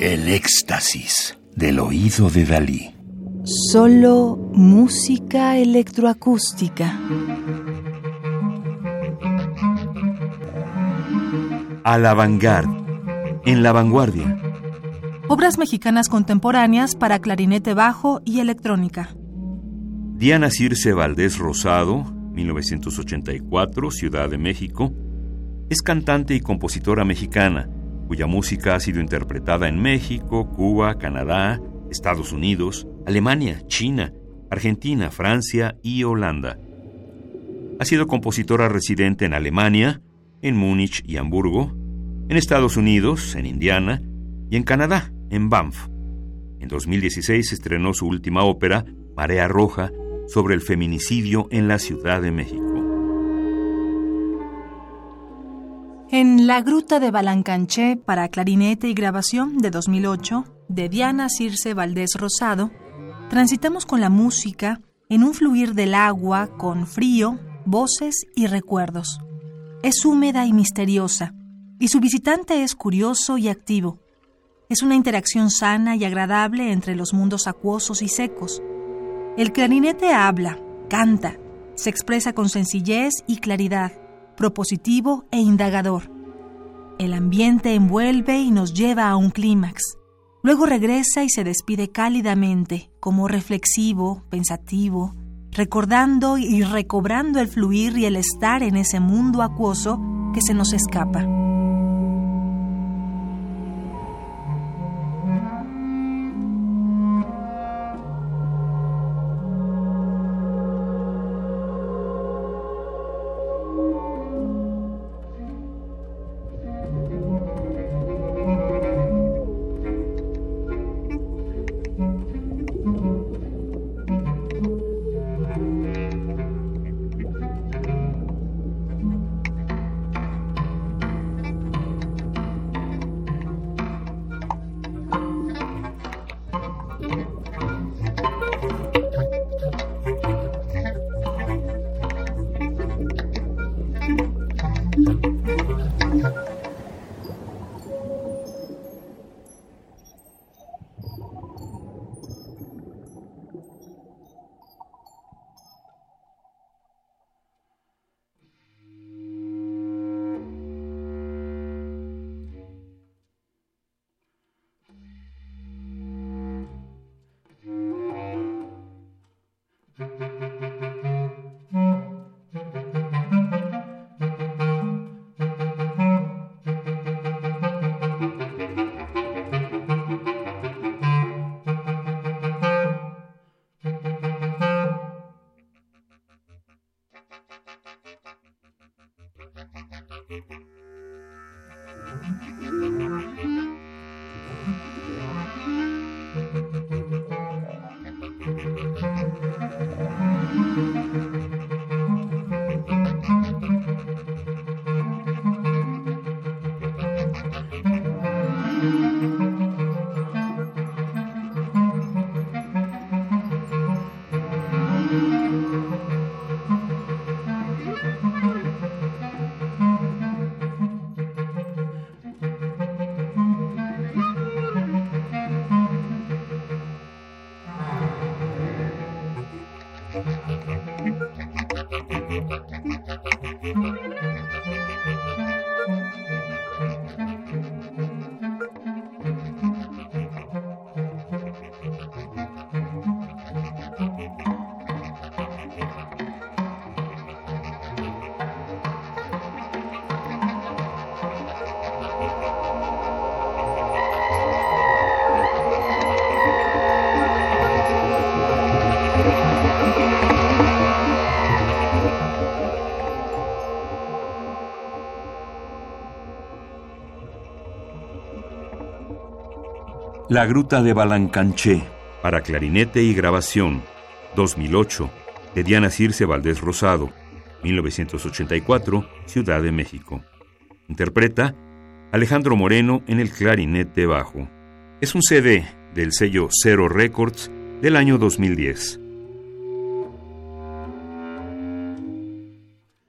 El éxtasis del oído de Dalí. Solo música electroacústica. A la vanguardia. En la vanguardia. Obras mexicanas contemporáneas para clarinete bajo y electrónica. Diana Circe Valdés Rosado, 1984, Ciudad de México, es cantante y compositora mexicana, cuya música ha sido interpretada en México, Cuba, Canadá, Estados Unidos, Alemania, China, Argentina, Francia y Holanda. Ha sido compositora residente en Alemania, en Múnich y Hamburgo, en Estados Unidos, en Indiana y en Canadá, en Banff. En 2016 estrenó su última ópera, Marea Roja, sobre el feminicidio en la Ciudad de México. En La Gruta de Balancanché para clarinete y grabación de 2008, de Diana Circe Valdés Rosado, transitamos con la música en un fluir del agua con frío, voces y recuerdos. Es húmeda y misteriosa, y su visitante es curioso y activo. Es una interacción sana y agradable entre los mundos acuosos y secos. El clarinete habla, canta, se expresa con sencillez y claridad, propositivo e indagador. El ambiente envuelve y nos lleva a un clímax. Luego regresa y se despide cálidamente, como reflexivo, pensativo, recordando y recobrando el fluir y el estar en ese mundo acuoso que se nos escapa. Mm-hmm. La Gruta de Balancanché, para clarinete y grabación, 2008, de Diana Circe Valdés Rosado, 1984, Ciudad de México. Interpreta Alejandro Moreno en el clarinete bajo. Es un CD del sello Zero Records del año 2010.